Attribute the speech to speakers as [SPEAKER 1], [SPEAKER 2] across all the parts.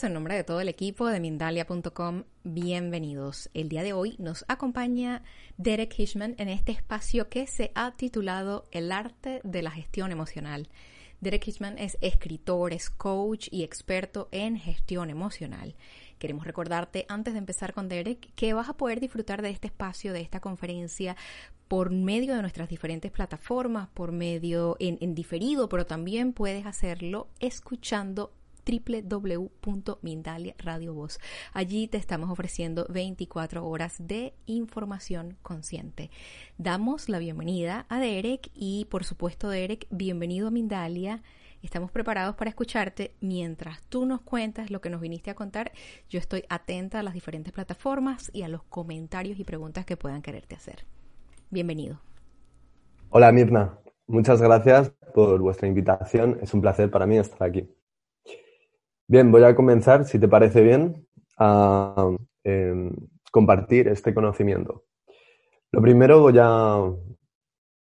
[SPEAKER 1] En nombre de todo el equipo de Mindalia.com. Bienvenidos. El día de hoy nos acompaña Derek Hishman en este espacio que se ha titulado El arte de la gestión emocional. Derek Hishman es escritor, es coach y experto en gestión emocional. Queremos recordarte antes de empezar con Derek que vas a poder disfrutar de este espacio, de esta conferencia por medio de nuestras diferentes plataformas, por medio en diferido, pero también puedes hacerlo escuchando www.mindalia Radio Voz. Allí te estamos ofreciendo 24 horas de información consciente. Damos la bienvenida a Derek y por supuesto Derek, bienvenido a Mindalia. Estamos preparados para escucharte mientras tú nos cuentas lo que nos viniste a contar. Yo estoy atenta a las diferentes plataformas y a los comentarios y preguntas que puedan quererte hacer. Bienvenido.
[SPEAKER 2] Hola Mirna, muchas gracias por vuestra invitación. Es un placer para mí estar aquí. Bien, voy a comenzar, si te parece bien, a em, compartir este conocimiento. Lo primero voy a,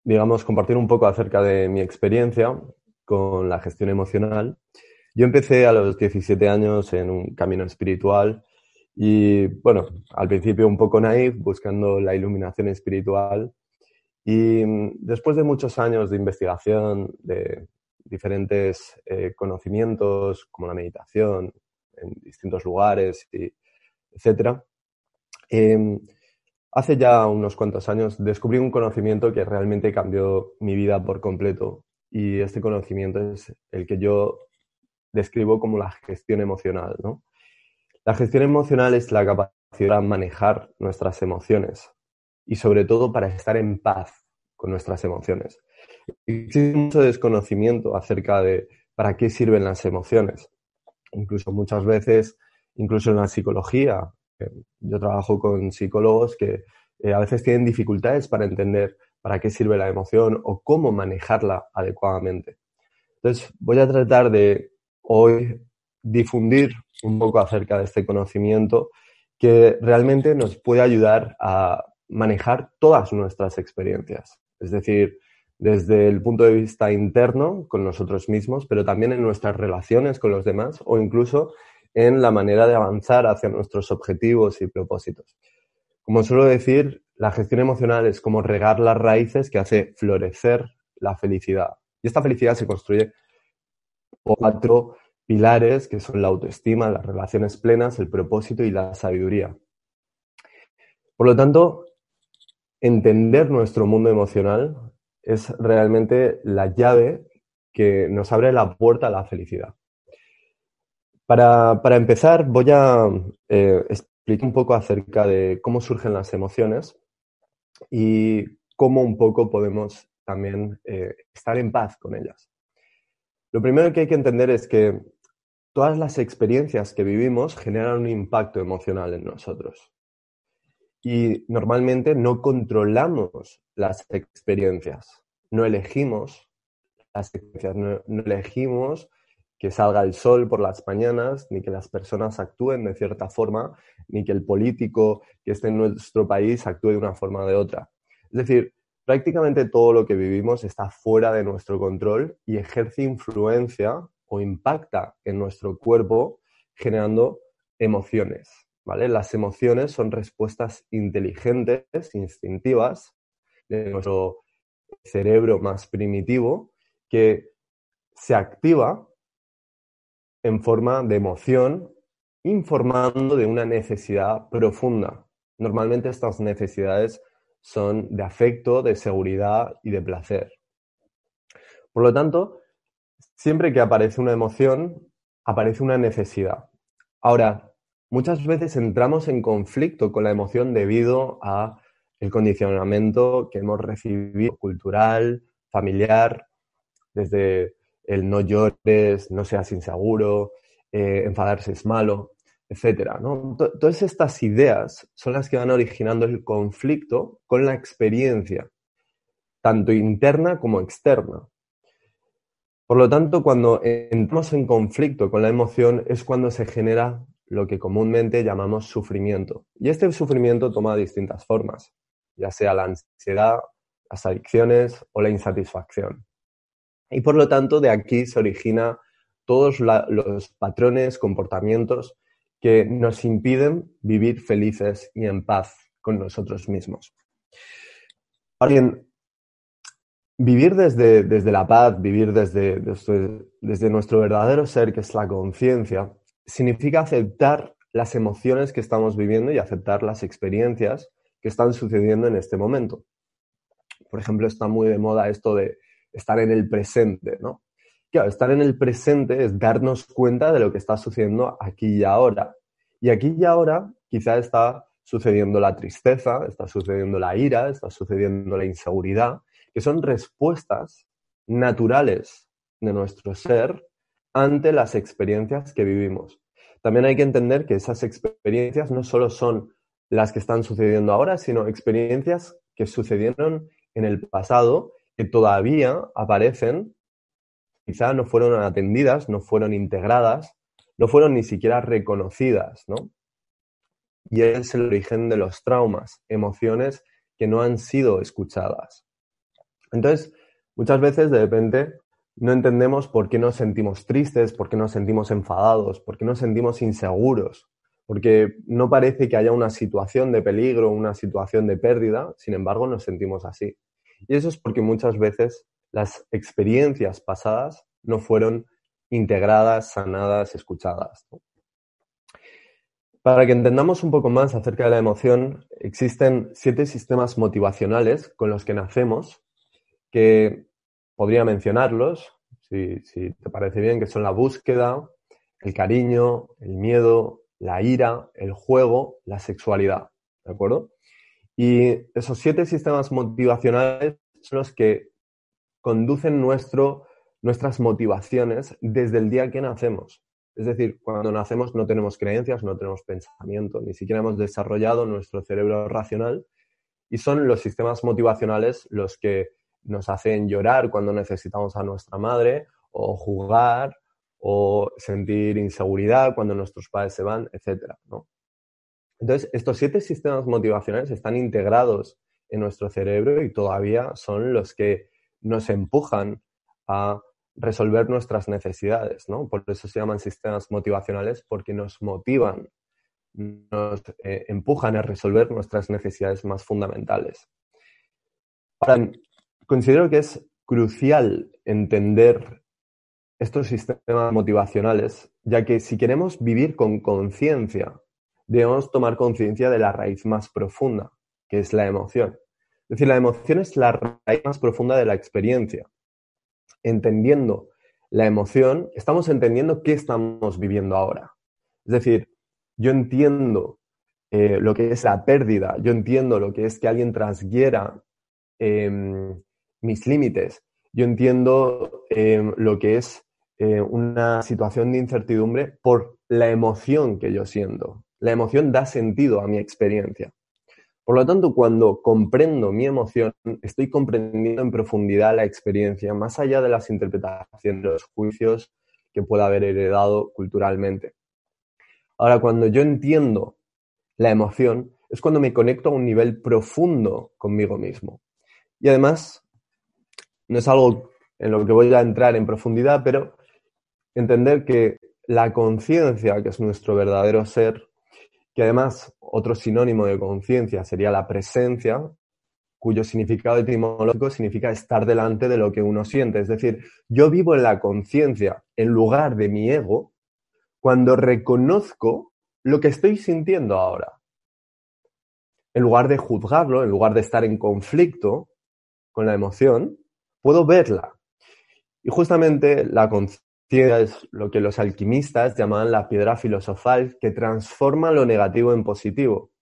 [SPEAKER 2] digamos, compartir un poco acerca de mi experiencia con la gestión emocional. Yo empecé a los 17 años en un camino espiritual y, bueno, al principio un poco naive, buscando la iluminación espiritual. Y mm, después de muchos años de investigación, de diferentes eh, conocimientos como la meditación en distintos lugares, y etcétera. Em, hace ya unos cuantos años descubrí un conocimiento que realmente cambió mi vida por completo y este conocimiento es el que yo describo como la gestión emocional. La gestión emocional es la capacidad de manejar nuestras emociones y sobre todo para estar en paz con nuestras emociones. Existe mucho desconocimiento acerca de para qué sirven las emociones. Incluso muchas veces, incluso en la psicología, eh, yo trabajo con psicólogos que eh, a veces tienen dificultades para entender para qué sirve la emoción o cómo manejarla adecuadamente. Entonces, voy a tratar de hoy difundir un poco acerca de este conocimiento que realmente nos puede ayudar a manejar todas nuestras experiencias. Es decir, desde el punto de vista interno con nosotros mismos, pero también en nuestras relaciones con los demás o incluso en la manera de avanzar hacia nuestros objetivos y propósitos. Como suelo decir, la gestión emocional es como regar las raíces que hace florecer la felicidad. Y esta felicidad se construye por cuatro pilares que son la autoestima, las relaciones plenas, el propósito y la sabiduría. Por lo tanto, entender nuestro mundo emocional es realmente la llave que nos abre la puerta a la felicidad. Para, empezar, voy a eh, explicar un poco acerca de cómo surgen las emociones y cómo un poco podemos también eh, estar en paz con ellas. Lo primero que hay que entender es que todas las experiencias que vivimos generan un impacto emocional en nosotros y normalmente no controlamos las experiencias, no elegimos las experiencias, no, elegimos que salga el sol por las mañanas, ni que las personas actúen de cierta forma, ni que el político que esté en nuestro país actúe de una forma o de otra. Es decir, prácticamente todo lo que vivimos está fuera de nuestro control y ejerce influencia o impacta en nuestro cuerpo generando emociones. Las emociones son respuestas inteligentes, instintivas, de nuestro cerebro más primitivo, que se activa en forma de emoción informando de una necesidad profunda. Normalmente estas necesidades son de afecto, de seguridad y de placer. Por lo tanto, siempre que aparece una emoción, aparece una necesidad. Ahora, muchas veces entramos en conflicto con la emoción debido a el condicionamiento que hemos recibido cultural, familiar, desde el no llores, no seas inseguro, eh, enfadarse es malo, etc. Todas estas ideas son las que van originando el conflicto con la experiencia, tanto interna como externa. Por lo tanto, cuando entramos en conflicto con la emoción es cuando se genera lo que comúnmente llamamos sufrimiento. Y este sufrimiento toma distintas formas, ya sea la ansiedad, las adicciones o la insatisfacción. Y por lo tanto, de aquí se origina todos los patrones, comportamientos que nos impiden vivir felices y en paz con nosotros mismos. Ahora bien, Vivir desde, desde la paz, vivir desde, desde, nuestro verdadero ser, que es la conciencia, significa aceptar las emociones que estamos viviendo y aceptar las experiencias que están sucediendo en este momento. Por ejemplo, está muy de moda esto de estar en el presente, ¿no? Claro, estar en el presente es darnos cuenta de lo que está sucediendo aquí y ahora. Y aquí y ahora quizá está sucediendo la tristeza, está sucediendo la ira, está sucediendo la inseguridad, que son respuestas naturales de nuestro ser ante las experiencias que vivimos. También hay que entender que esas experiencias no solo son las que están sucediendo ahora, sino experiencias que sucedieron en el pasado, que todavía aparecen, quizá no fueron atendidas, no fueron integradas, no fueron ni siquiera reconocidas, ¿no? Y es el origen de los traumas, emociones que no han sido escuchadas. Entonces, muchas veces de repente no entendemos por qué nos sentimos tristes, por qué nos sentimos enfadados, por qué nos sentimos inseguros, porque no parece que haya una situación de peligro, una situación de pérdida, sin embargo nos sentimos así. Y eso es porque muchas veces las experiencias pasadas no fueron integradas, sanadas, escuchadas. Para que entendamos un poco más acerca de la emoción, existen siete sistemas motivacionales con los que nacemos que podría mencionarlos, si, te parece bien, que son la búsqueda, el cariño, el miedo, la ira, el juego, la sexualidad. ¿De acuerdo? Y esos siete sistemas motivacionales son los que conducen nuestro, nuestras motivaciones desde el día que nacemos. Es decir, cuando nacemos no tenemos creencias, no tenemos pensamiento, ni siquiera hemos desarrollado nuestro cerebro racional y son los sistemas motivacionales los que nos hacen llorar cuando necesitamos a nuestra madre, o jugar, o sentir inseguridad cuando nuestros padres se van, etc. Entonces, estos siete sistemas motivacionales están integrados en nuestro cerebro y todavía son los que nos empujan a resolver nuestras necesidades, ¿no? Por eso se llaman sistemas motivacionales, porque nos motivan, nos eh, empujan a resolver nuestras necesidades más fundamentales. Ahora, considero que es crucial entender estos sistemas motivacionales, ya que si queremos vivir con conciencia, debemos tomar conciencia de la raíz más profunda, que es la emoción. Es decir, la emoción es la raíz más profunda de la experiencia. Entendiendo la emoción, estamos entendiendo qué estamos viviendo ahora. Es decir, yo entiendo eh, lo que es la pérdida, yo entiendo lo que es que alguien transgiera em, mis límites. Yo entiendo em, lo que es eh, una situación de incertidumbre por la emoción que yo siento. La emoción da sentido a mi experiencia. Por lo tanto, cuando comprendo mi emoción, estoy comprendiendo en profundidad la experiencia, más allá de las interpretaciones, los juicios que pueda haber heredado culturalmente. Ahora, cuando yo entiendo la emoción, es cuando me conecto a un nivel profundo conmigo mismo. Y además, no es algo en lo que voy a entrar en profundidad, pero entender que la conciencia, que es nuestro verdadero ser, que además otro sinónimo de conciencia sería la presencia, cuyo significado etimológico significa estar delante de lo que uno siente. Es decir, yo vivo en la conciencia en lugar de mi ego cuando reconozco lo que estoy sintiendo ahora. En lugar de juzgarlo, en lugar de estar en conflicto con la emoción, puedo verla. Y justamente la conciencia es lo que los alquimistas llaman la piedra filosofal que transforma lo negativo en positivo.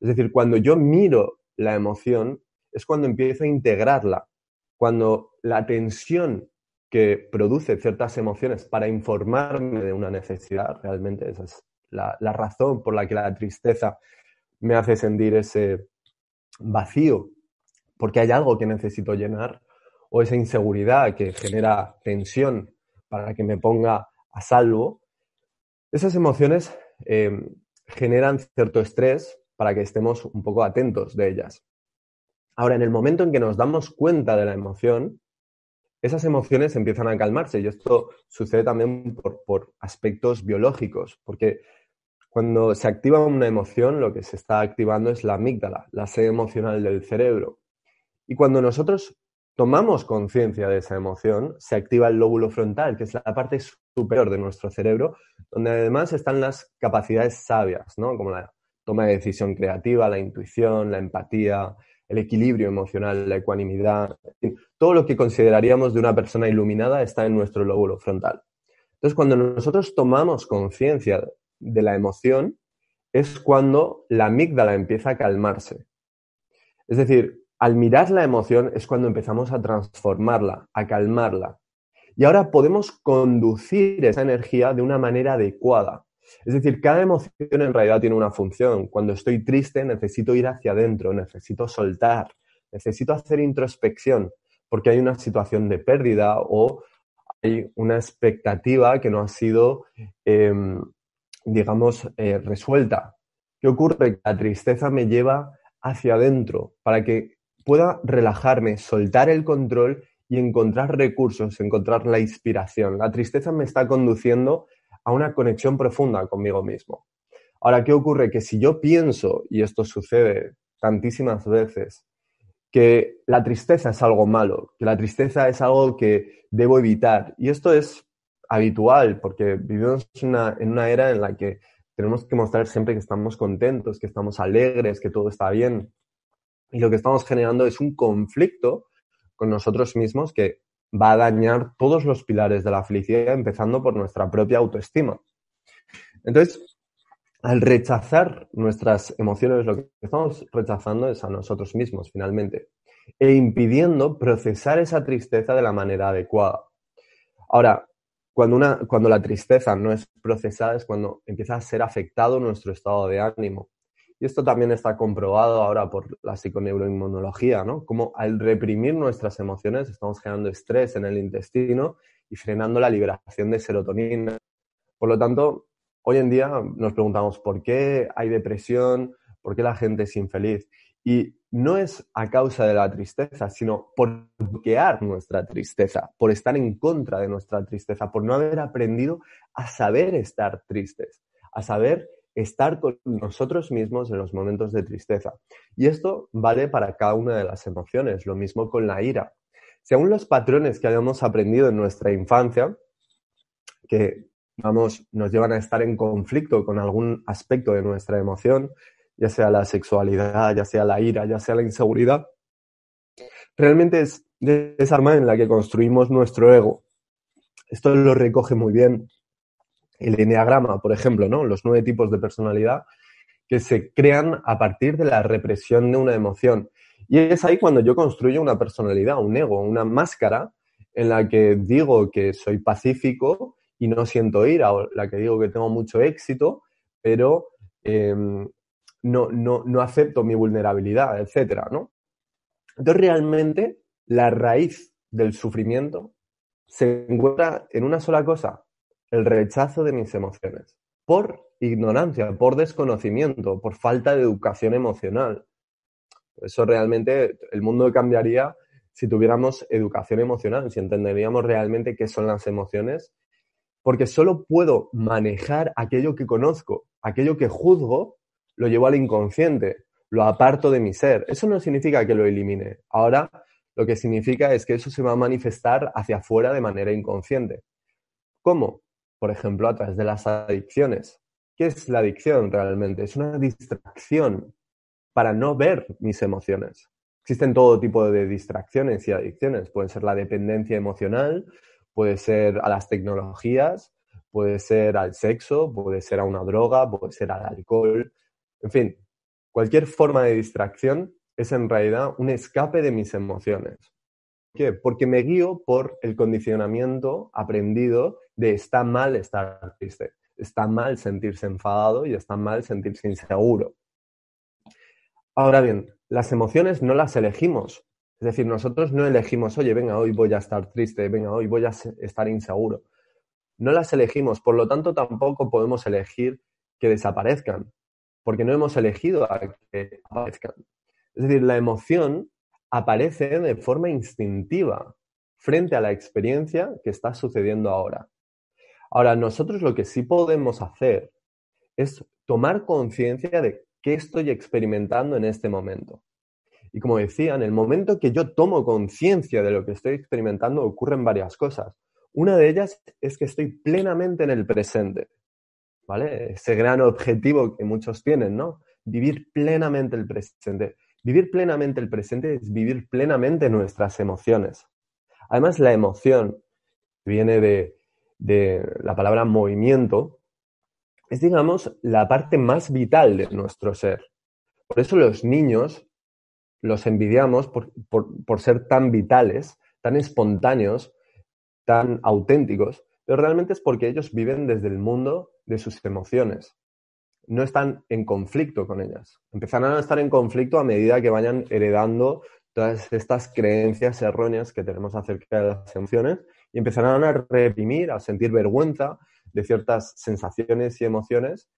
[SPEAKER 2] Es decir, cuando yo miro la emoción, es cuando empiezo a integrarla. Cuando la tensión que produce ciertas emociones para informarme de una necesidad, realmente esa es la, razón por la que la tristeza me hace sentir ese vacío, porque hay algo que necesito llenar, o esa inseguridad que genera tensión para que me ponga a salvo, esas emociones em, generan cierto estrés para que estemos un poco atentos de ellas. Ahora, en el momento en que nos damos cuenta de la emoción, esas emociones empiezan a calmarse y esto sucede también por, aspectos biológicos, porque cuando se activa una emoción, lo que se está activando es la amígdala, la sede emocional del cerebro. Y cuando nosotros tomamos conciencia de esa emoción, se activa el lóbulo frontal, que es la parte superior de nuestro cerebro, donde además están las capacidades sabias, ¿no? Como la toma de decisión creativa, la intuición, la empatía, el equilibrio emocional, la ecuanimidad, todo lo que consideraríamos de una persona iluminada está en nuestro lóbulo frontal. Entonces, cuando nosotros tomamos conciencia de la emoción, es cuando la amígdala empieza a calmarse. Es decir, al mirar la emoción es cuando empezamos a transformarla, a calmarla. Y ahora podemos conducir esa energía de una manera adecuada. Es decir, cada emoción en realidad tiene una función. Cuando estoy triste necesito ir hacia adentro, necesito soltar, necesito hacer introspección, porque hay una situación de pérdida o hay una expectativa que no ha sido, em, digamos, eh, resuelta. ¿Qué ocurre? La tristeza me lleva hacia adentro para que pueda relajarme, soltar el control y encontrar recursos, encontrar la inspiración. La tristeza me está conduciendo a una conexión profunda conmigo mismo. Ahora, ¿qué ocurre? Que si yo pienso, y esto sucede tantísimas veces, que la tristeza es algo malo, que la tristeza es algo que debo evitar, y esto es habitual, porque vivimos en una era en la que tenemos que mostrar siempre que estamos contentos, que estamos alegres, que todo está bien, y lo que estamos generando es un conflicto con nosotros mismos que va a dañar todos los pilares de la felicidad, empezando por nuestra propia autoestima. Entonces, al rechazar nuestras emociones, lo que estamos rechazando es a nosotros mismos, finalmente, e impidiendo procesar esa tristeza de la manera adecuada. Ahora, cuando, una, cuando la tristeza no es procesada es cuando empieza a ser afectado nuestro estado de ánimo. Y esto también está comprobado ahora por la psiconeuroinmunología, ¿no? Como al reprimir nuestras emociones estamos generando estrés en el intestino y frenando la liberación de serotonina. Por lo tanto, hoy en día nos preguntamos por qué hay depresión, por qué la gente es infeliz. Y no es a causa de la tristeza, sino por bloquear nuestra tristeza, por estar en contra de nuestra tristeza, por no haber aprendido a saber estar tristes, a saber estar con nosotros mismos en los momentos de tristeza. Y esto vale para cada una de las emociones, lo mismo con la ira. Según los patrones que hayamos aprendido en nuestra infancia, que vamos, nos llevan a estar en conflicto con algún aspecto de nuestra emoción, ya sea la sexualidad, ya sea la ira, ya sea la inseguridad, realmente es de esa arma en la que construimos nuestro ego. Esto lo recoge muy bien el enneagrama, por ejemplo, ¿no? Los nueve tipos de personalidad que se crean a partir de la represión de una emoción. Y es ahí cuando yo construyo una personalidad, un ego, una máscara en la que digo que soy pacífico y no siento ira, o la que digo que tengo mucho éxito, pero em, no, no, no, acepto mi vulnerabilidad, etcétera, ¿no? Entonces, realmente, la raíz del sufrimiento se encuentra en una sola cosa, el rechazo de mis emociones, por ignorancia, por desconocimiento, por falta de educación emocional. Eso realmente el mundo cambiaría si tuviéramos educación emocional, si entenderíamos realmente qué son las emociones, porque solo puedo manejar aquello que conozco, aquello que juzgo, lo llevo al inconsciente, lo aparto de mi ser. Eso no significa que lo elimine. Ahora lo que significa es que eso se va a manifestar hacia afuera de manera inconsciente. ¿Cómo? Por ejemplo, a través de las adicciones. ¿qué es la adicción realmente? Es una distracción para no ver mis emociones. Existen todo tipo de distracciones y adicciones. Puede ser la dependencia emocional, puede ser a las tecnologías, puede ser al sexo, puede ser a una droga, puede ser al alcohol. En fin, cualquier forma de distracción es en realidad un escape de mis emociones. ¿Por qué? Porque me guío por el condicionamiento aprendido de está mal estar triste, está mal sentirse enfadado y está mal sentirse inseguro. Ahora bien, las emociones no las elegimos. Es decir, nosotros no elegimos, oye, venga, hoy voy a estar triste, venga, hoy voy a estar inseguro. No las elegimos, por lo tanto tampoco podemos elegir que desaparezcan, porque no hemos elegido a que aparezcan. Es decir, la emoción aparece de forma instintiva frente a la experiencia que está sucediendo ahora. Ahora, nosotros lo que sí podemos hacer es tomar conciencia de qué estoy experimentando en este momento. Y como decía, en el momento que yo tomo conciencia de lo que estoy experimentando ocurren varias cosas. Una de ellas es que estoy plenamente en el presente, ¿vale? Ese gran objetivo que muchos tienen, ¿no? Vivir plenamente el presente. Vivir plenamente el presente es vivir plenamente nuestras emociones. Además, la emoción viene de, de la palabra movimiento, es, digamos, la parte más vital de nuestro ser. Por eso los niños los envidiamos por, ser tan vitales, tan espontáneos, tan auténticos, pero realmente es porque ellos viven desde el mundo de sus emociones. No están en conflicto con ellas. Empezarán a estar en conflicto a medida que vayan heredando todas estas creencias erróneas que tenemos acerca de las emociones y empezarán a reprimir, a sentir vergüenza, de ciertas sensaciones y emociones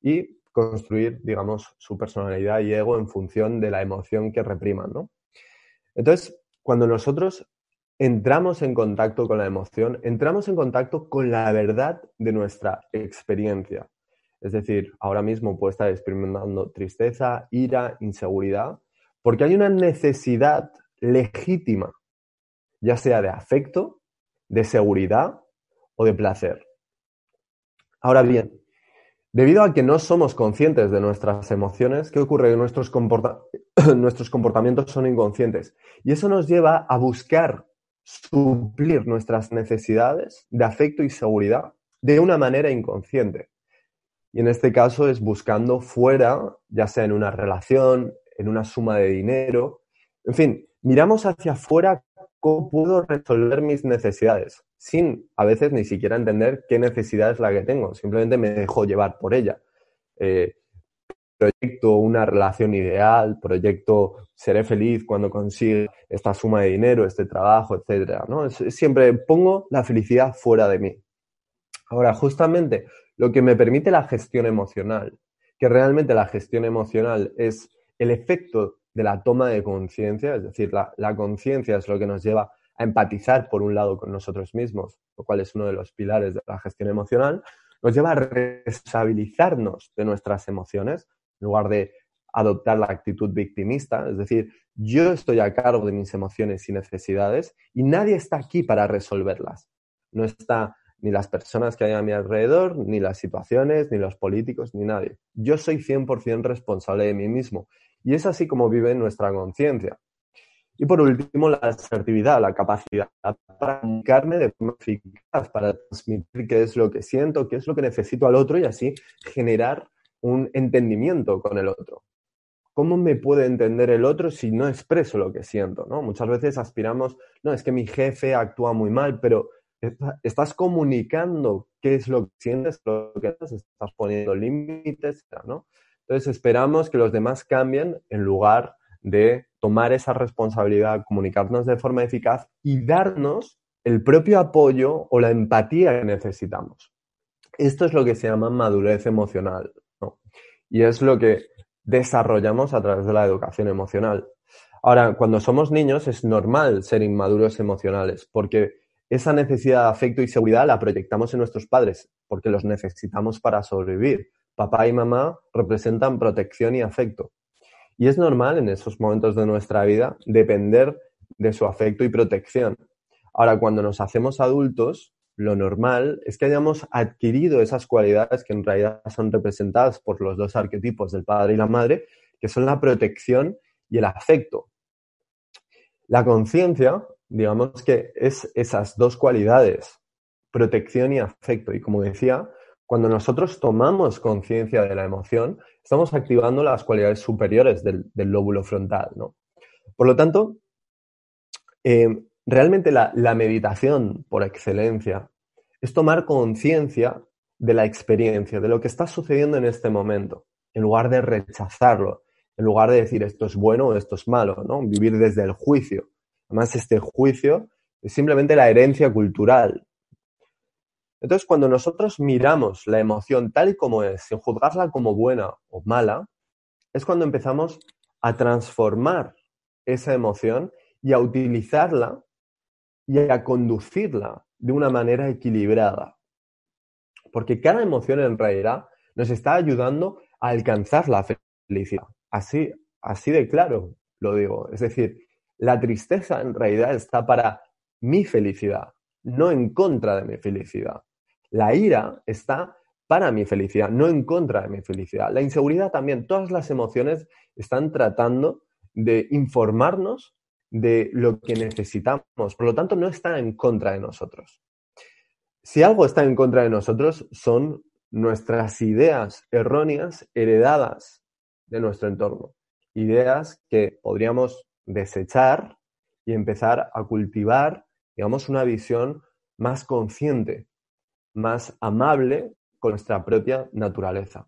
[SPEAKER 2] y construir, digamos, su personalidad y ego en función de la emoción que repriman, ¿no? Entonces, cuando nosotros entramos en contacto con la emoción, entramos en contacto con la verdad de nuestra experiencia. Es decir, ahora mismo puedo estar experimentando tristeza, ira, inseguridad, porque hay una necesidad legítima, ya sea de afecto, de seguridad o de placer. Ahora bien, debido a que no somos conscientes de nuestras emociones, ¿qué ocurre? Nuestros, nuestros comportamientos son inconscientes y eso nos lleva a buscar suplir nuestras necesidades de afecto y seguridad de una manera inconsciente. Y en este caso es buscando fuera, ya sea en una relación, en una suma de dinero, en fin, miramos hacia afuera cómo puedo resolver mis necesidades, sin a veces ni siquiera entender qué necesidad es la que tengo, simplemente me dejo llevar por ella. Eh, proyecto una relación ideal, proyecto seré feliz cuando consiga esta suma de dinero, este trabajo, etcétera, ¿no? siempre pongo la felicidad fuera de mí. Ahora, justamente lo que me permite la gestión emocional, que realmente la gestión emocional es el efecto de la toma de conciencia, es decir, la, conciencia es lo que nos lleva a empatizar por un lado con nosotros mismos, lo cual es uno de los pilares de la gestión emocional, nos lleva a responsabilizarnos de nuestras emociones en lugar de adoptar la actitud victimista, es decir, yo estoy a cargo de mis emociones y necesidades y nadie está aquí para resolverlas. No está ni las personas que hay a mi alrededor, ni las situaciones, ni los políticos, ni nadie. Yo soy 100% responsable de mí mismo y es así como vive nuestra conciencia. Y por último, la asertividad, la capacidad para comunicarme de forma eficaz, para transmitir qué es lo que siento, qué es lo que necesito al otro y así generar un entendimiento con el otro. ¿Cómo me puede entender el otro si no expreso lo que siento? ¿no? Muchas veces aspiramos, no, es que mi jefe actúa muy mal, pero estás comunicando qué es lo que sientes, lo que estás poniendo límites, ¿no? Entonces esperamos que los demás cambien en lugar de tomar esa responsabilidad, comunicarnos de forma eficaz y darnos el propio apoyo o la empatía que necesitamos. Esto es lo que se llama madurez emocional y es lo que desarrollamos a través de la educación emocional. Ahora, cuando somos niños es normal ser inmaduros emocionales porque esa necesidad de afecto y seguridad la proyectamos en nuestros padres porque los necesitamos para sobrevivir papá y mamá representan protección y afecto. Y es normal en esos momentos de nuestra vida depender de su afecto y protección. Ahora, cuando nos hacemos adultos, lo normal es que hayamos adquirido esas cualidades que en realidad son representadas por los dos arquetipos del padre y la madre, que son la protección y el afecto. La conciencia, digamos que es esas dos cualidades, protección y afecto. Y como decía, cuando nosotros tomamos conciencia de la emoción, estamos activando las cualidades superiores del, lóbulo frontal. ¿no? Por lo tanto, eh, realmente la, meditación por excelencia es tomar conciencia de la experiencia, de lo que está sucediendo en este momento, en lugar de rechazarlo, en lugar de decir esto es bueno o esto es malo, ¿no? Vivir desde el juicio. Además, este juicio es simplemente la herencia cultural. Entonces, cuando nosotros miramos la emoción tal y como es, sin juzgarla como buena o mala, es cuando empezamos a transformar esa emoción y a utilizarla y a conducirla de una manera equilibrada. Porque cada emoción en realidad nos está ayudando a alcanzar la felicidad. Así, así de claro lo digo. Es decir, la tristeza en realidad está para mi felicidad, no en contra de mi felicidad. La ira está para mi felicidad, no en contra de mi felicidad. La inseguridad también, todas las emociones están tratando de informarnos de lo que necesitamos. Por lo tanto, no está en contra de nosotros. Si algo está en contra de nosotros, son nuestras ideas erróneas heredadas de nuestro entorno. Ideas que podríamos desechar y empezar a cultivar, digamos, una visión más consciente, más amable con nuestra propia naturaleza.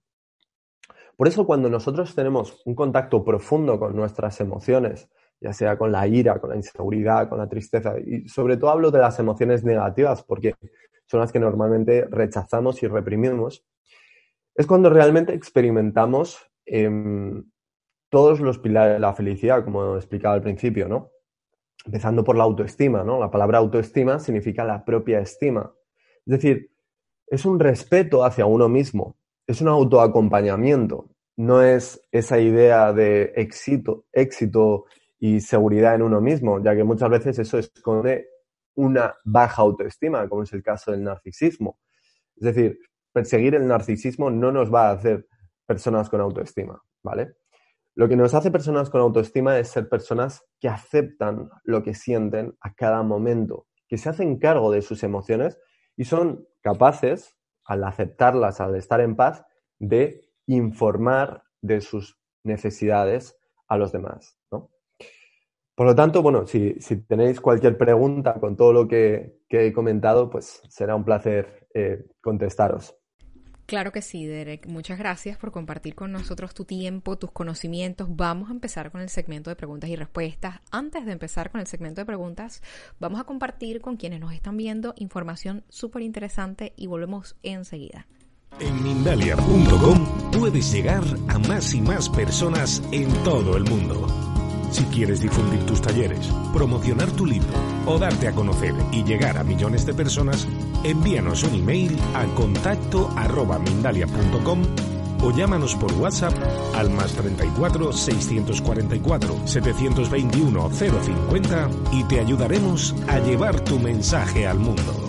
[SPEAKER 2] Por eso cuando nosotros tenemos un contacto profundo con nuestras emociones, ya sea con la ira, con la inseguridad, con la tristeza. Y sobre todo hablo de las emociones negativas, porque son las que normalmente rechazamos y reprimimos. Es cuando realmente experimentamos em, todos los pilares de la felicidad, como explicaba al principio, ¿no? Empezando por la autoestima, ¿no? La palabra autoestima significa la propia estima. Es decir, es un respeto hacia uno mismo, es un autoacompañamiento, no es esa idea de éxito, éxito y seguridad en uno mismo, ya que muchas veces eso esconde una baja autoestima, como es el caso del narcisismo. Es decir, perseguir el narcisismo no nos va a hacer personas con autoestima, ¿vale? Lo que nos hace personas con autoestima es ser personas que aceptan lo que sienten a cada momento, que se hacen cargo de sus emociones y son capaces, al aceptarlas, al estar en paz, de informar de sus necesidades a los demás. Por lo tanto, bueno, si, tenéis cualquier pregunta con todo lo que, he comentado, pues será un placer eh, contestaros.
[SPEAKER 1] Claro que sí, Derek. Muchas gracias por compartir con nosotros tu tiempo, tus conocimientos. Vamos a empezar con el segmento de preguntas y respuestas. Antes de empezar con el segmento de preguntas, vamos a compartir con quienes nos están viendo información súper interesante y volvemos enseguida.
[SPEAKER 3] En Mindalia.com puedes llegar a más y más personas en todo el mundo. Si quieres difundir tus talleres, promocionar tu libro o darte a conocer y llegar a millones de personas, envíanos un email a contacto arroba o llámanos por WhatsApp al más 34 644 721 050 y te ayudaremos a llevar tu mensaje al mundo.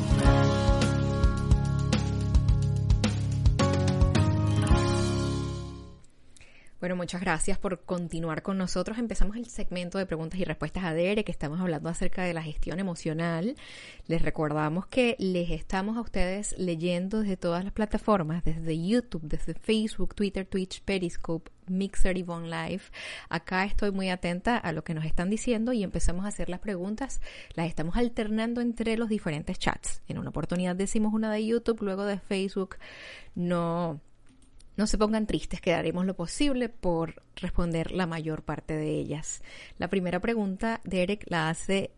[SPEAKER 1] Bueno, muchas gracias por continuar con nosotros. Empezamos el segmento de preguntas y respuestas a Dere, que estamos hablando acerca de la gestión emocional. Les recordamos que les estamos a ustedes leyendo desde todas las plataformas, desde YouTube, desde Facebook, Twitter, Twitch, Periscope, Mixer y Von Live. Acá estoy muy atenta a lo que nos están diciendo y empezamos a hacer las preguntas. Las estamos alternando entre los diferentes chats. En una oportunidad decimos una de YouTube, luego de Facebook. No no se pongan tristes, que haremos lo posible por responder la mayor parte de ellas. La primera pregunta, Derek, la hace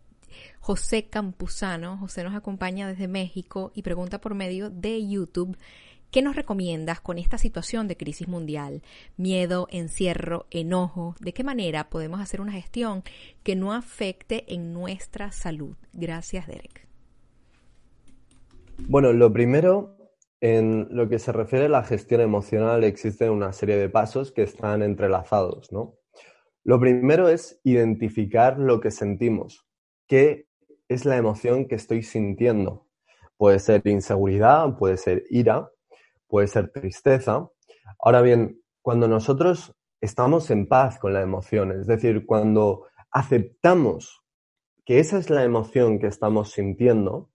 [SPEAKER 1] José Campuzano. José nos acompaña desde México y pregunta por medio de YouTube. ¿Qué nos recomiendas con esta situación de crisis mundial? Miedo, encierro, enojo. ¿De qué manera podemos hacer una gestión que no afecte en nuestra salud? Gracias, Derek.
[SPEAKER 2] Bueno, lo primero en lo que se refiere a la gestión emocional existen una serie de pasos que están entrelazados, ¿no? Lo primero es identificar lo que sentimos, qué es la emoción que estoy sintiendo. puede ser inseguridad, puede ser ira, puede ser tristeza. Ahora bien, cuando nosotros estamos en paz con la emoción, es decir, cuando aceptamos que esa es la emoción que estamos sintiendo,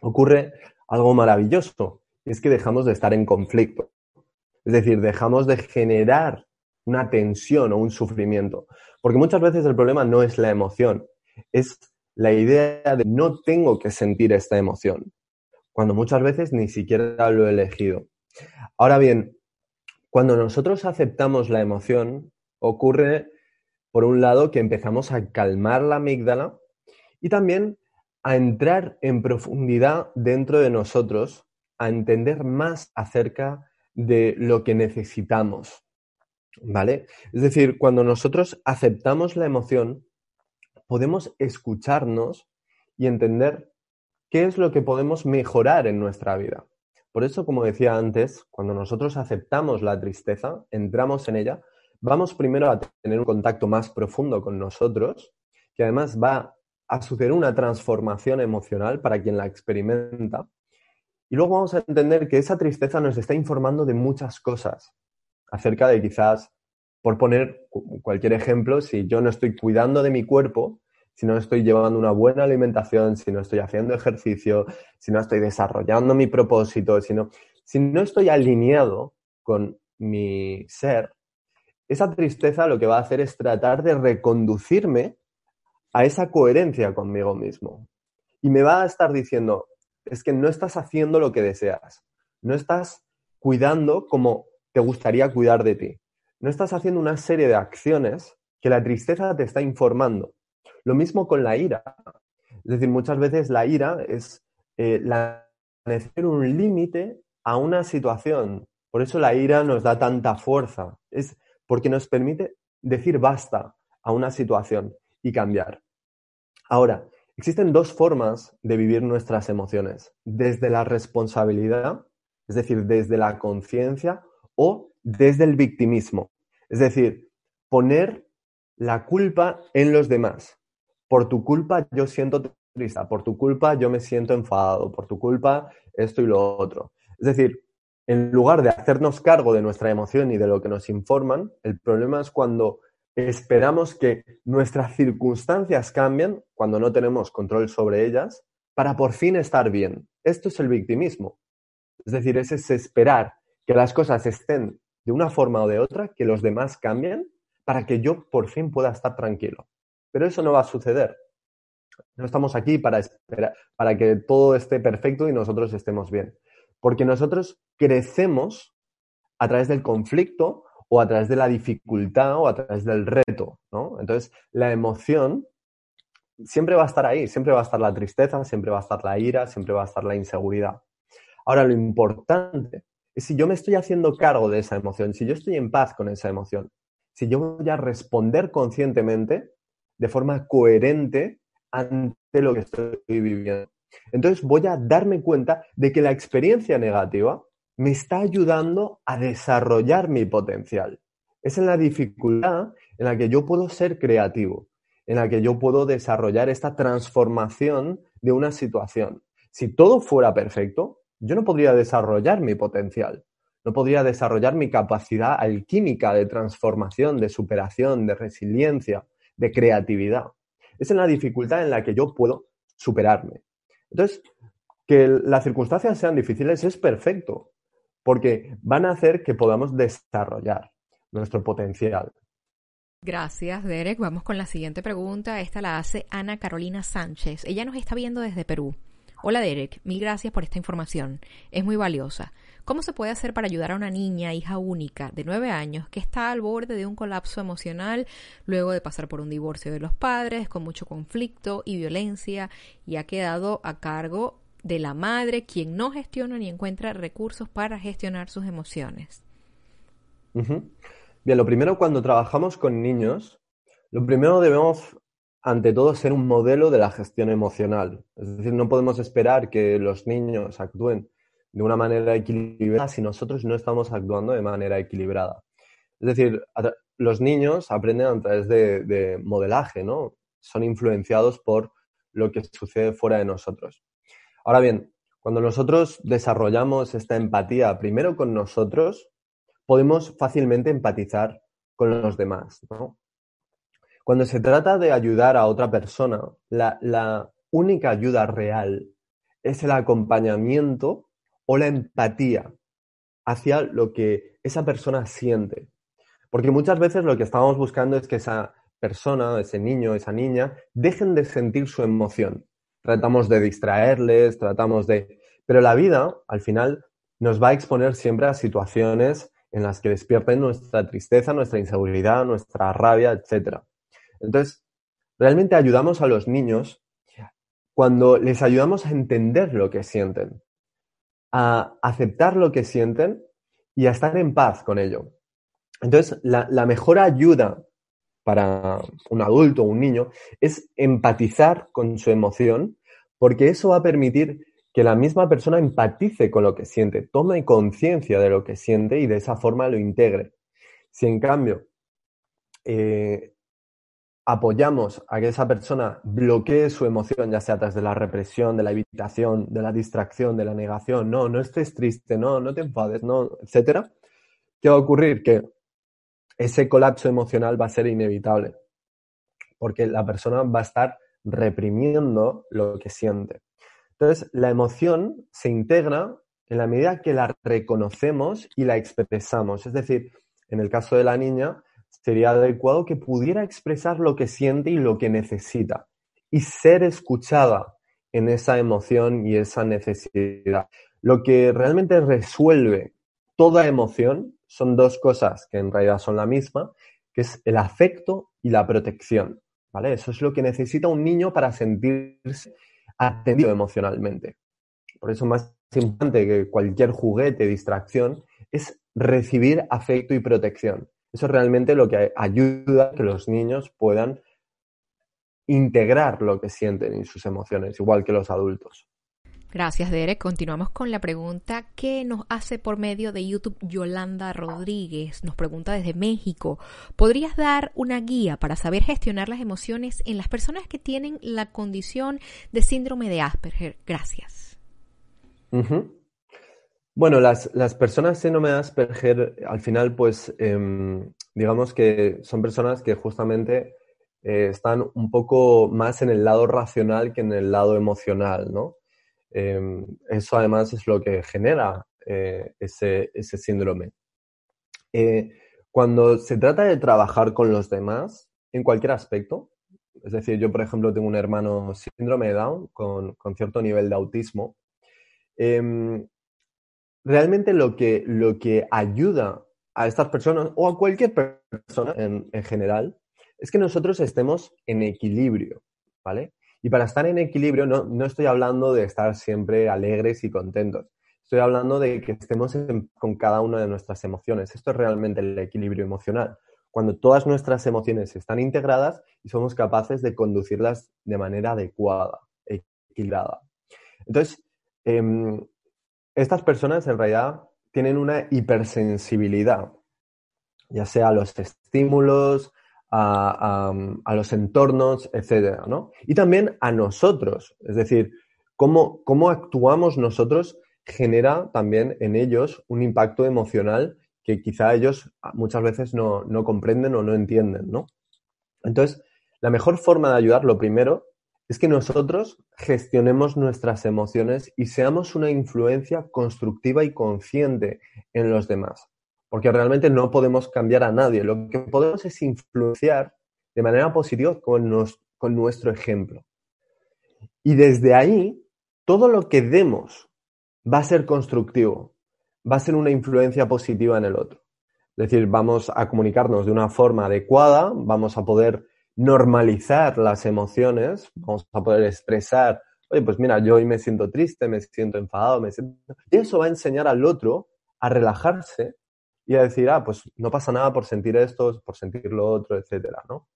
[SPEAKER 2] ocurre algo maravilloso, es que dejamos de estar en conflicto. Es decir, dejamos de generar una tensión o un sufrimiento. Porque muchas veces el problema no es la emoción, es la idea de no tengo que sentir esta emoción, cuando muchas veces ni siquiera lo he elegido. Ahora bien, cuando nosotros aceptamos la emoción, ocurre, por un lado, que empezamos a calmar la amígdala y también a entrar en profundidad dentro de nosotros, a entender más acerca de lo que necesitamos. ¿Vale? Es decir, cuando nosotros aceptamos la emoción, podemos escucharnos y entender qué es lo que podemos mejorar en nuestra vida. Por eso, como decía antes, cuando nosotros aceptamos la tristeza, entramos en ella, vamos primero a tener un contacto más profundo con nosotros, que además va a suceder una transformación emocional para quien la experimenta. Y luego vamos a entender que esa tristeza nos está informando de muchas cosas, acerca de quizás, por poner cualquier ejemplo, si yo no estoy cuidando de mi cuerpo, si no estoy llevando una buena alimentación, si no estoy haciendo ejercicio, si no estoy desarrollando mi propósito, si no, si no estoy alineado con mi ser, esa tristeza lo que va a hacer es tratar de reconducirme a esa coherencia conmigo mismo. Y me va a estar diciendo, es que no estás haciendo lo que deseas, no estás cuidando como te gustaría cuidar de ti, no estás haciendo una serie de acciones que la tristeza te está informando lo mismo con la ira. Es decir, muchas veces la ira es eh, la un límite a una situación. Por eso la ira nos da tanta fuerza. Es porque nos permite decir basta a una situación y cambiar. Ahora, existen dos formas de vivir nuestras emociones. Desde la responsabilidad, es decir, desde la conciencia o desde el victimismo. Es decir, poner la culpa en los demás por tu culpa yo siento triste, por tu culpa yo me siento enfadado, por tu culpa esto y lo otro. Es decir, en lugar de hacernos cargo de nuestra emoción y de lo que nos informan, el problema es cuando esperamos que nuestras circunstancias cambien, cuando no tenemos control sobre ellas, para por fin estar bien. Esto es el victimismo. Es decir, es esperar que las cosas estén de una forma o de otra, que los demás cambien, para que yo por fin pueda estar tranquilo. Pero eso no va a suceder. No estamos aquí para, esperar, para que todo esté perfecto y nosotros estemos bien. Porque nosotros crecemos a través del conflicto o a través de la dificultad o a través del reto. Entonces, la emoción siempre va a estar ahí, siempre va a estar la tristeza, siempre va a estar la ira, siempre va a estar la inseguridad. Ahora, lo importante es si yo me estoy haciendo cargo de esa emoción, si yo estoy en paz con esa emoción, si yo voy a responder conscientemente de forma coherente ante lo que estoy viviendo. Entonces voy a darme cuenta de que la experiencia negativa me está ayudando a desarrollar mi potencial. Es en la dificultad en la que yo puedo ser creativo, en la que yo puedo desarrollar esta transformación de una situación. Si todo fuera perfecto, yo no podría desarrollar mi potencial, no podría desarrollar mi capacidad alquímica de transformación, de superación, de resiliencia, de creatividad. Es en la dificultad en la que yo puedo superarme. Entonces, que las circunstancias sean difíciles es perfecto, porque van a hacer que podamos desarrollar nuestro potencial.
[SPEAKER 1] Gracias, Derek. Vamos con la siguiente pregunta. Esta la hace Ana Carolina Sánchez. Ella nos está viendo desde Perú. Hola, Derek. Mil gracias por esta información. Es muy valiosa. ¿Cómo se puede hacer para ayudar a una niña, hija única, de nueve años, que está al borde de un colapso emocional luego de pasar por un divorcio de los padres, con mucho conflicto y violencia, y ha quedado a cargo de la madre, quien no gestiona ni encuentra recursos para gestionar sus emociones?
[SPEAKER 2] Bien, lo primero cuando trabajamos con niños, lo primero debemos, ante todo, ser un modelo de la gestión emocional. Es decir, no podemos esperar que los niños actúen de una manera equilibrada si nosotros no estamos actuando de manera equilibrada. Es decir, los niños aprenden a través de, modelaje, ¿no? Son influenciados por lo que sucede fuera de nosotros. Ahora bien, Cuando nosotros desarrollamos esta empatía primero con nosotros, podemos fácilmente empatizar con los demás. Cuando se trata de ayudar a otra persona, la, única ayuda real es el acompañamiento o la empatía hacia lo que esa persona siente. Porque muchas veces lo que estamos buscando es que esa persona, ese niño, esa niña, dejen de sentir su emoción. Tratamos de distraerles, tratamos de... Pero la vida, al final, nos va a exponer siempre a situaciones en las que despierten nuestra tristeza, nuestra inseguridad, nuestra rabia, etc. Entonces, realmente ayudamos a los niños cuando les ayudamos a entender lo que sienten, a aceptar lo que sienten y a estar en paz con ello. Entonces, la, la mejor ayuda para un adulto o un niño es empatizar con su emoción, porque eso va a permitir que la misma persona empatice con lo que siente, tome conciencia de lo que siente y de esa forma lo integre. Si en cambio eh, apoyamos a que esa persona bloquee su emoción, ya sea a través de la represión, de la evitación, de la distracción, de la negación, no, no estés triste, no, no te enfades, no, etcétera, ¿qué va a ocurrir? Que ese colapso emocional va a ser inevitable, porque la persona va a estar reprimiendo lo que siente. Entonces, la emoción se integra en la medida que la reconocemos y la expresamos. Es decir, en el caso de la niña, sería adecuado que pudiera expresar lo que siente y lo que necesita y ser escuchada en esa emoción y esa necesidad. Lo que realmente resuelve toda emoción son dos cosas que en realidad son la misma, que es el afecto y la protección. ¿vale? Eso es lo que necesita un niño para sentirse atendido emocionalmente. Por eso más importante que cualquier juguete, distracción, es recibir afecto y protección. Eso es realmente lo que ayuda a que los niños puedan integrar lo que sienten y sus emociones, igual que los adultos.
[SPEAKER 1] Gracias, Derek. Continuamos con la pregunta que nos hace por medio de YouTube Yolanda Rodríguez. Nos pregunta desde México. ¿Podrías dar una guía para saber gestionar las emociones en las personas que tienen la condición de síndrome de Asperger? Gracias.
[SPEAKER 2] Bueno, las, personas síndrome de Asperger, al final, pues, em, digamos que son personas que justamente eh, están un poco más en el lado racional que en el lado emocional, ¿no? Em, eso además es lo que genera eh, ese, síndrome. Eh, cuando se trata de trabajar con los demás, en cualquier aspecto, es decir, yo por ejemplo tengo un hermano síndrome de Down con, cierto nivel de autismo, em, realmente lo que, lo que ayuda a estas personas o a cualquier persona en, en general es que nosotros estemos en equilibrio, ¿vale? Y para estar en equilibrio no, estoy hablando de estar siempre alegres y contentos. Estoy hablando de que estemos con cada una de nuestras emociones. Esto es realmente el equilibrio emocional. Cuando todas nuestras emociones están integradas y somos capaces de conducirlas de manera adecuada, equilibrada. Entonces, em, estas personas en realidad tienen una hipersensibilidad, ya sea a los estímulos, a, los entornos, etcétera, ¿no? Y también a nosotros, es decir, cómo, cómo actuamos nosotros genera también en ellos un impacto emocional que quizá ellos muchas veces no, no comprenden o no entienden, ¿no? Entonces, la mejor forma de ayudar, lo primero, es que nosotros gestionemos nuestras emociones y seamos una influencia constructiva y consciente en los demás porque realmente no podemos cambiar a nadie. Lo que podemos es influenciar de manera positiva con, nuestro ejemplo. Y desde ahí, todo lo que demos va a ser constructivo, va a ser una influencia positiva en el otro. Es decir, vamos a comunicarnos de una forma adecuada, vamos a poder normalizar las emociones, vamos a poder expresar, oye, pues mira, yo hoy me siento triste, me siento enfadado, me siento... Y eso va a enseñar al otro a relajarse y a decir, ah, pues no pasa nada por sentir esto, por sentir lo otro, etcétera, ¿no?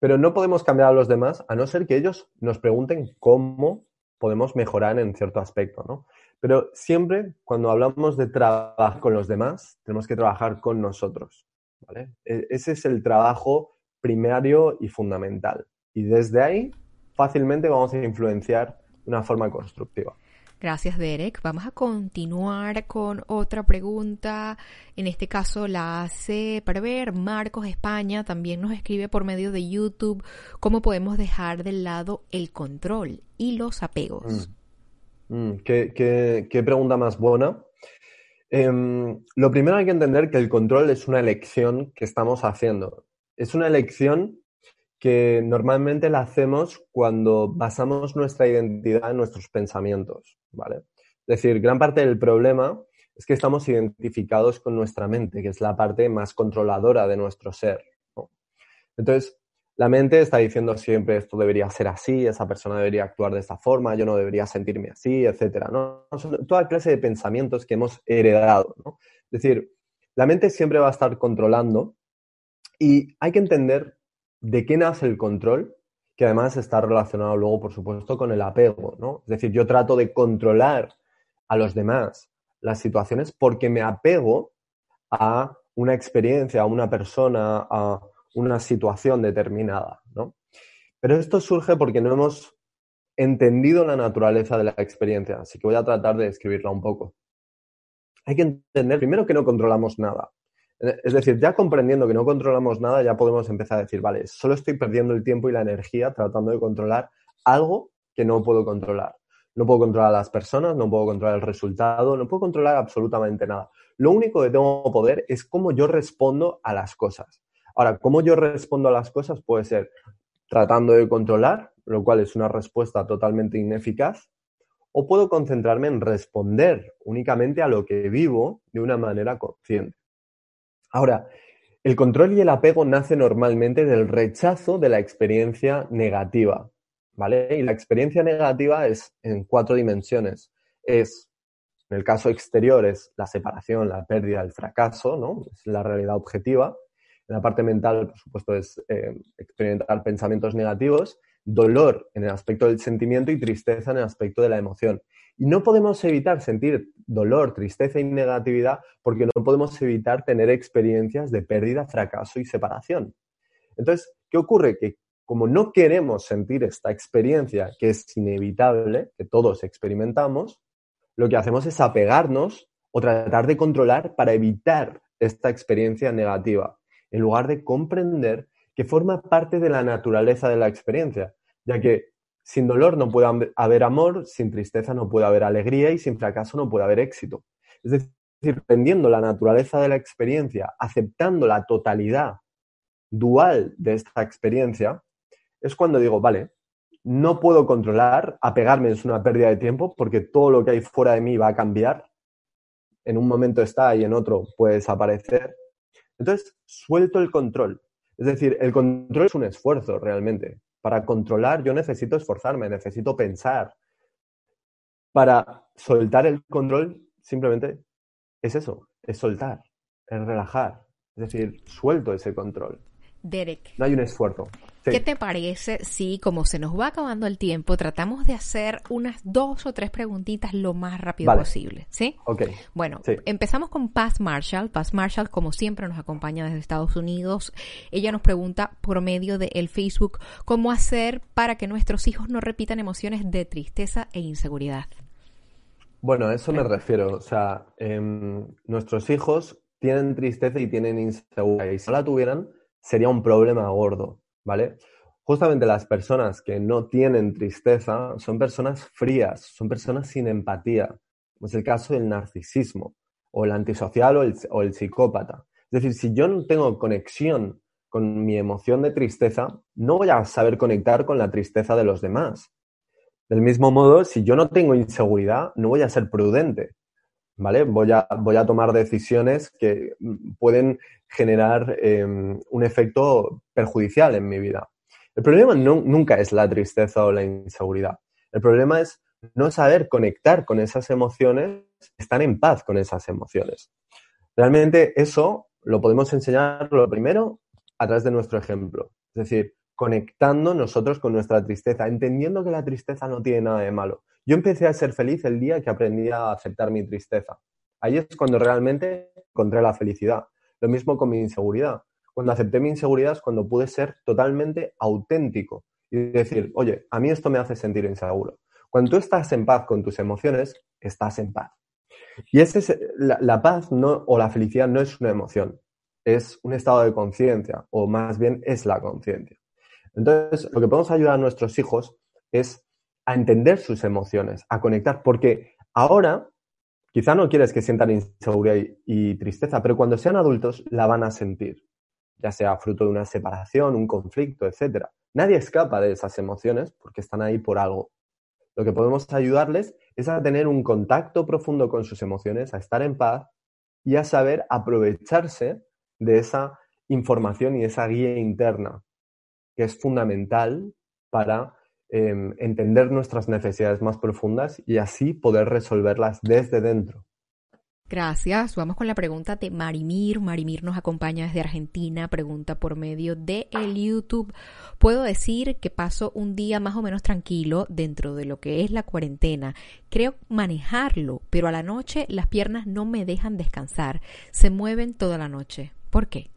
[SPEAKER 2] Pero no podemos cambiar a los demás a no ser que ellos nos pregunten cómo podemos mejorar en cierto aspecto, ¿no? Pero siempre cuando hablamos de trabajar con los demás, tenemos que trabajar con nosotros, ¿vale? E, ese es el trabajo primario y fundamental. Y desde ahí fácilmente vamos a influenciar de una forma constructiva.
[SPEAKER 1] Gracias, Derek. Vamos a continuar con otra pregunta. En este caso la hace para ver Marcos España. También nos escribe por medio de YouTube cómo podemos dejar de lado el control y los apegos.
[SPEAKER 2] Mm. Mm, ¿qué, pregunta más buena? Em, lo primero hay que entender que el control es una elección que estamos haciendo. Es una elección que normalmente la hacemos cuando basamos nuestra identidad en nuestros pensamientos, ¿vale? Es decir, gran parte del problema es que estamos identificados con nuestra mente, que es la parte más controladora de nuestro ser. Entonces, la mente está diciendo siempre esto debería ser así, esa persona debería actuar de esta forma, yo no debería sentirme así. ¿no? Son toda clase de pensamientos que hemos heredado. Es decir, la mente siempre va a estar controlando y hay que entender de qué nace el control, que además está relacionado luego, por supuesto, con el apego, ¿no? Es decir, yo trato de controlar a los demás las situaciones porque me apego a una experiencia, a una persona, a una situación determinada, ¿no? Pero esto surge porque no hemos entendido la naturaleza de la experiencia, así que voy a tratar de describirla un poco. Hay que entender primero que no controlamos nada. Es decir, ya comprendiendo que no controlamos nada, ya podemos empezar a decir, vale, solo estoy perdiendo el tiempo y la energía tratando de controlar algo que no puedo controlar. No puedo controlar a las personas, no puedo controlar el resultado, no puedo controlar absolutamente nada. Lo único que tengo poder es cómo yo respondo a las cosas. Ahora, cómo yo respondo a las cosas puede ser tratando de controlar, lo cual es una respuesta totalmente ineficaz, o puedo concentrarme en responder únicamente a lo que vivo de una manera consciente. Ahora, el control y el apego nace normalmente del rechazo de la experiencia negativa, ¿vale? Y la experiencia negativa es en cuatro dimensiones. Es, en el caso exterior, es la separación, la pérdida, el fracaso, ¿no? Es la realidad objetiva. En la parte mental, por supuesto, es eh, experimentar pensamientos negativos, dolor en el aspecto del sentimiento y tristeza en el aspecto de la emoción. Y no podemos evitar sentir dolor, tristeza y negatividad porque no podemos evitar tener experiencias de pérdida, fracaso y separación. Entonces, ¿qué ocurre? Que como no queremos sentir esta experiencia que es inevitable, que todos experimentamos, lo que hacemos es apegarnos o tratar de controlar para evitar esta experiencia negativa, en lugar de comprender que forma parte de la naturaleza de la experiencia, ya que sin dolor no puede haber amor, sin tristeza no puede haber alegría y sin fracaso no puede haber éxito. Es decir, entendiendo la naturaleza de la experiencia, aceptando la totalidad dual de esta experiencia, es cuando digo, vale, no puedo controlar, apegarme es una pérdida de tiempo porque todo lo que hay fuera de mí va a cambiar. En un momento está y en otro puede desaparecer. Entonces, suelto el control. Es decir, el control es un esfuerzo realmente. Para controlar yo necesito esforzarme, necesito pensar. Para soltar el control simplemente es eso, es soltar, es relajar. Es decir, suelto ese control.
[SPEAKER 1] Derek.
[SPEAKER 2] No hay un esfuerzo.
[SPEAKER 1] ¿Qué te parece si, como se nos va acabando el tiempo, tratamos de hacer unas dos o tres preguntitas lo más rápido posible? ¿Sí?
[SPEAKER 2] Ok.
[SPEAKER 1] Bueno, empezamos con Paz Marshall. Paz Marshall, como siempre, nos acompaña desde Estados Unidos. Ella nos pregunta por medio de el Facebook cómo hacer para que nuestros hijos no repitan emociones de tristeza e inseguridad.
[SPEAKER 2] Bueno, a eso me refiero. O sea, em, nuestros hijos tienen tristeza y tienen inseguridad. Y si no la tuvieran, sería un problema gordo, ¿vale? Justamente las personas que no tienen tristeza son personas frías, son personas sin empatía. Es el caso del narcisismo, o el antisocial o el, o el psicópata. Es decir, si yo no tengo conexión con mi emoción de tristeza, no voy a saber conectar con la tristeza de los demás. Del mismo modo, si yo no tengo inseguridad, no voy a ser prudente. ¿Vale? Voy a, voy a tomar decisiones que pueden generar em, un efecto perjudicial en mi vida. El problema nunca es la tristeza o la inseguridad. El problema es no saber conectar con esas emociones, estar en paz con esas emociones. Realmente eso lo podemos enseñar lo primero a través de nuestro ejemplo. Es decir, conectando nosotros con nuestra tristeza, entendiendo que la tristeza no tiene nada de malo. Yo empecé a ser feliz el día que aprendí a aceptar mi tristeza. Ahí es cuando realmente encontré la felicidad. Lo mismo con mi inseguridad. Cuando acepté mi inseguridad es cuando pude ser totalmente auténtico y decir, oye, a mí esto me hace sentir inseguro. Cuando tú estás en paz con tus emociones, estás en paz. Y ese es, la, paz o la felicidad no es una emoción, es un estado de conciencia, o más bien es la conciencia. Entonces, lo que podemos ayudar a nuestros hijos es a entender sus emociones, a conectar, porque ahora quizá no quieres que sientan inseguridad y, tristeza, pero cuando sean adultos la van a sentir, ya sea fruto de una separación, un conflicto, etc. Nadie escapa de esas emociones porque están ahí por algo. Lo que podemos ayudarles es a tener un contacto profundo con sus emociones, a estar en paz y a saber aprovecharse de esa información y esa guía interna, que es fundamental para em, entender nuestras necesidades más profundas y así poder resolverlas desde dentro.
[SPEAKER 1] Gracias. Vamos con la pregunta de Marimir. Marimir nos acompaña desde Argentina. Pregunta por medio de el YouTube. Puedo decir que paso un día más o menos tranquilo dentro de lo que es la cuarentena. Creo manejarlo, pero a la noche las piernas no me dejan descansar. Se mueven toda la noche. ¿Por qué?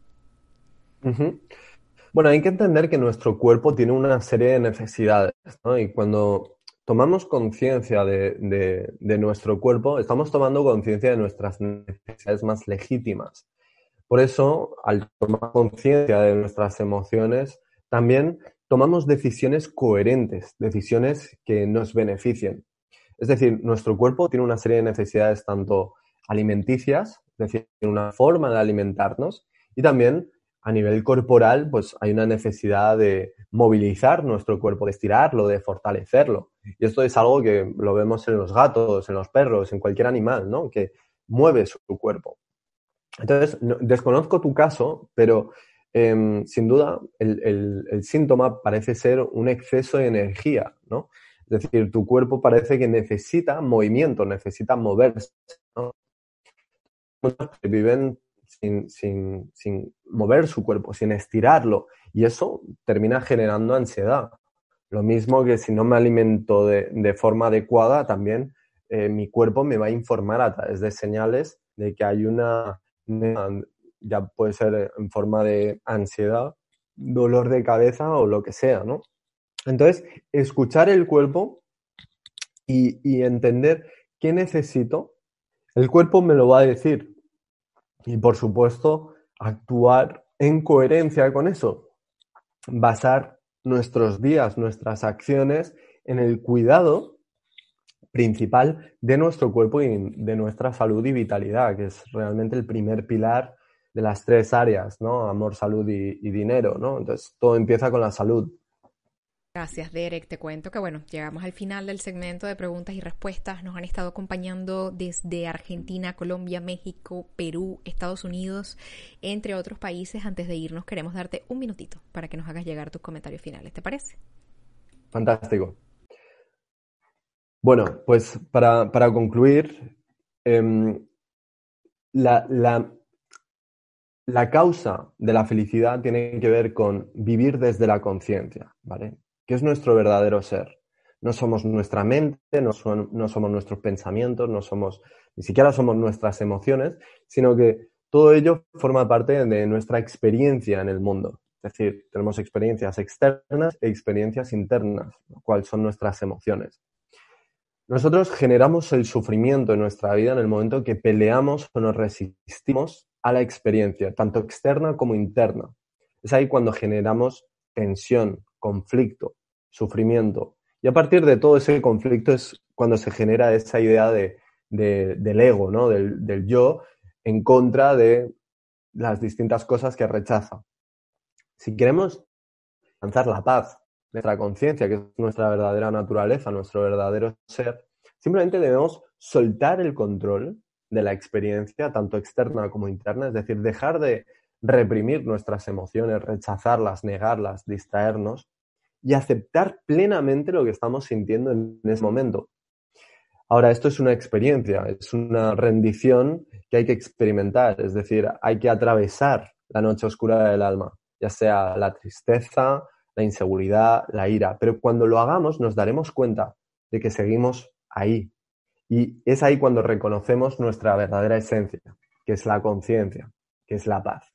[SPEAKER 2] Bueno, hay que entender que nuestro cuerpo tiene una serie de necesidades, ¿no? Y cuando tomamos conciencia de, nuestro cuerpo, estamos tomando conciencia de nuestras necesidades más legítimas. Por eso, al tomar conciencia de nuestras emociones, también tomamos decisiones coherentes, decisiones que nos beneficien. Es decir, nuestro cuerpo tiene una serie de necesidades tanto alimenticias, es decir, una forma de alimentarnos, y también a nivel corporal, pues hay una necesidad de movilizar nuestro cuerpo, de estirarlo, de fortalecerlo. Y esto es algo que lo vemos en los gatos, en los perros, en cualquier animal, ¿no? Que mueve su cuerpo. Entonces, desconozco tu caso, pero em, sin duda el, el, síntoma parece ser un exceso de energía, ¿no? Es decir, tu cuerpo parece que necesita movimiento, necesita moverse, ¿no? Viven sin, sin, mover su cuerpo, sin estirarlo. Y eso termina generando ansiedad. Lo mismo que si no me alimento de, forma adecuada, también eh, mi cuerpo me va a informar a través de señales de que hay una, ya puede ser en forma de ansiedad, dolor de cabeza o lo que sea, ¿no? Entonces, escuchar el cuerpo y, y entender qué necesito, el cuerpo me lo va a decir. Y por supuesto, actuar en coherencia con eso. Basar nuestros días, nuestras acciones en el cuidado principal de nuestro cuerpo y de nuestra salud y vitalidad, que es realmente el primer pilar de las tres áreas, ¿no? Amor, salud y, dinero, ¿no? Entonces, todo empieza con la salud.
[SPEAKER 1] Gracias, Derek. Te cuento que, bueno, llegamos al final del segmento de preguntas y respuestas. Nos han estado acompañando desde Argentina, Colombia, México, Perú, Estados Unidos, entre otros países. Antes de irnos, queremos darte un minutito para que nos hagas llegar tus comentarios finales. ¿Te parece?
[SPEAKER 2] Fantástico. Bueno, pues para, concluir, em, la, la causa de la felicidad tiene que ver con vivir desde la conciencia, ¿vale? Que es nuestro verdadero ser. No somos nuestra mente, no, somos nuestros pensamientos, no somos, ni siquiera somos nuestras emociones, sino que todo ello forma parte de nuestra experiencia en el mundo. Es decir, tenemos experiencias externas e experiencias internas, cual son nuestras emociones. Nosotros generamos el sufrimiento en nuestra vida en el momento que peleamos o nos resistimos a la experiencia, tanto externa como interna. Es ahí cuando generamos tensión, conflicto, sufrimiento. Y a partir de todo ese conflicto es cuando se genera esa idea de, del ego, ¿no? Del, yo en contra de las distintas cosas que rechaza. Si queremos alcanzar la paz, nuestra conciencia, que es nuestra verdadera naturaleza, nuestro verdadero ser, simplemente debemos soltar el control de la experiencia, tanto externa como interna, es decir, dejar de reprimir nuestras emociones, rechazarlas, negarlas, distraernos y aceptar plenamente lo que estamos sintiendo en ese momento. Ahora, esto es una experiencia, es una rendición que hay que experimentar, es decir, hay que atravesar la noche oscura del alma, ya sea la tristeza, la inseguridad, la ira, pero cuando lo hagamos nos daremos cuenta de que seguimos ahí. Y es ahí cuando reconocemos nuestra verdadera esencia, que es la conciencia, que es la paz.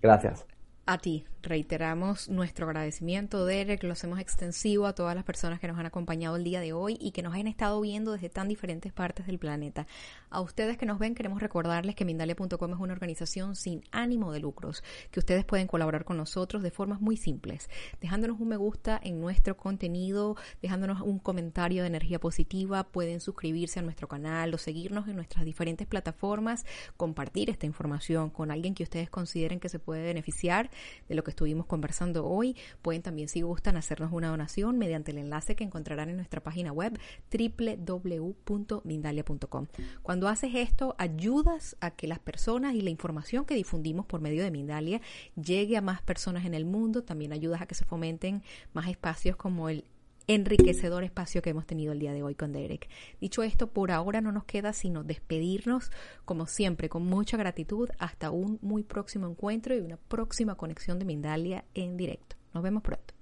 [SPEAKER 2] Gracias.
[SPEAKER 1] A ti, reiteramos nuestro agradecimiento, Derek, lo hacemos extensivo a todas las personas que nos han acompañado el día de hoy y que nos han estado viendo desde tan diferentes partes del planeta. A ustedes que nos ven, queremos recordarles que Mindalia.com es una organización sin ánimo de lucros, que ustedes pueden colaborar con nosotros de formas muy simples, dejándonos un me gusta en nuestro contenido, dejándonos un comentario de energía positiva, pueden suscribirse a nuestro canal o seguirnos en nuestras diferentes plataformas, compartir esta información con alguien que ustedes consideren que se puede beneficiar de lo que estuvimos conversando hoy. Pueden también, si gustan, hacernos una donación mediante el enlace que encontrarán en nuestra página web www.mindalia.com. Cuando haces esto, ayudas a que las personas y la información que difundimos por medio de Mindalia llegue a más personas en el mundo. También ayudas a que se fomenten más espacios como el enriquecedor espacio que hemos tenido el día de hoy con Derek. Dicho esto, por ahora no nos queda sino despedirnos, como siempre, con mucha gratitud, hasta un muy próximo encuentro y una próxima conexión de Mindalia en directo. Nos vemos pronto.